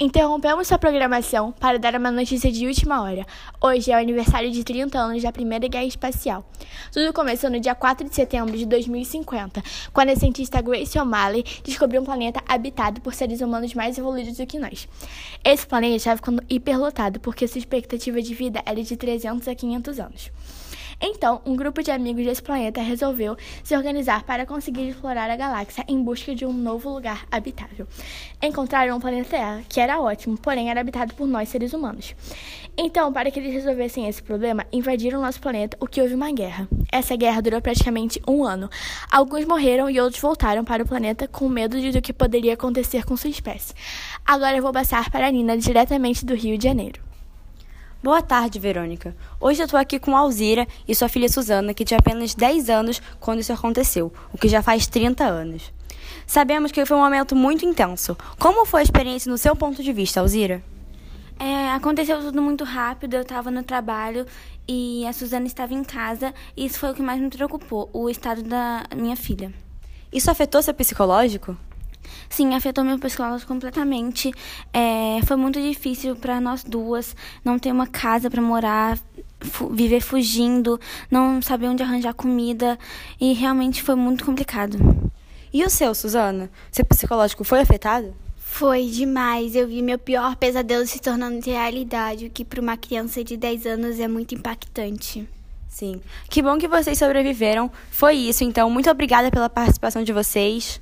Interrompemos sua programação para dar uma notícia de última hora. Hoje é o aniversário de 30 anos da Primeira Guerra Espacial. Tudo começou no dia 4 de setembro de 2050, quando a cientista Grace O'Malley descobriu um planeta habitado por seres humanos mais evoluídos do que nós. Esse planeta estava ficando hiperlotado porque sua expectativa de vida era de 300 a 500 anos. Então, um grupo de amigos desse planeta resolveu se organizar para conseguir explorar a galáxia em busca de um novo lugar habitável. Encontraram um planeta Terra, que era ótimo, porém era habitado por nós seres humanos. Então, para que eles resolvessem esse problema, invadiram nosso planeta, o que houve uma guerra. Essa guerra durou praticamente um ano. Alguns morreram e outros voltaram para o planeta com medo de do que poderia acontecer com sua espécie. Agora eu vou passar para a Nina, diretamente do Rio de Janeiro. Boa tarde, Verônica. Hoje eu estou aqui com Alzira e sua filha Suzana, que tinha apenas 10 anos quando isso aconteceu, o que já faz 30 anos. Sabemos que foi um momento muito intenso. Como foi a experiência no seu ponto de vista, Alzira? É, aconteceu tudo muito rápido, eu estava no trabalho e a Suzana estava em casa, e isso foi o que mais me preocupou, o estado da minha filha. Isso afetou seu psicológico? Sim, afetou meu psicológico completamente. É, foi muito difícil para nós duas não ter uma casa para morar, fu viver fugindo, não saber onde arranjar comida e realmente foi muito complicado. E o seu, Suzana? Seu psicológico foi afetado? Foi demais. Eu vi meu pior pesadelo se tornando realidade, o que para uma criança de 10 anos é muito impactante. Sim. Que bom que vocês sobreviveram. Foi isso, então. Muito obrigada pela participação de vocês.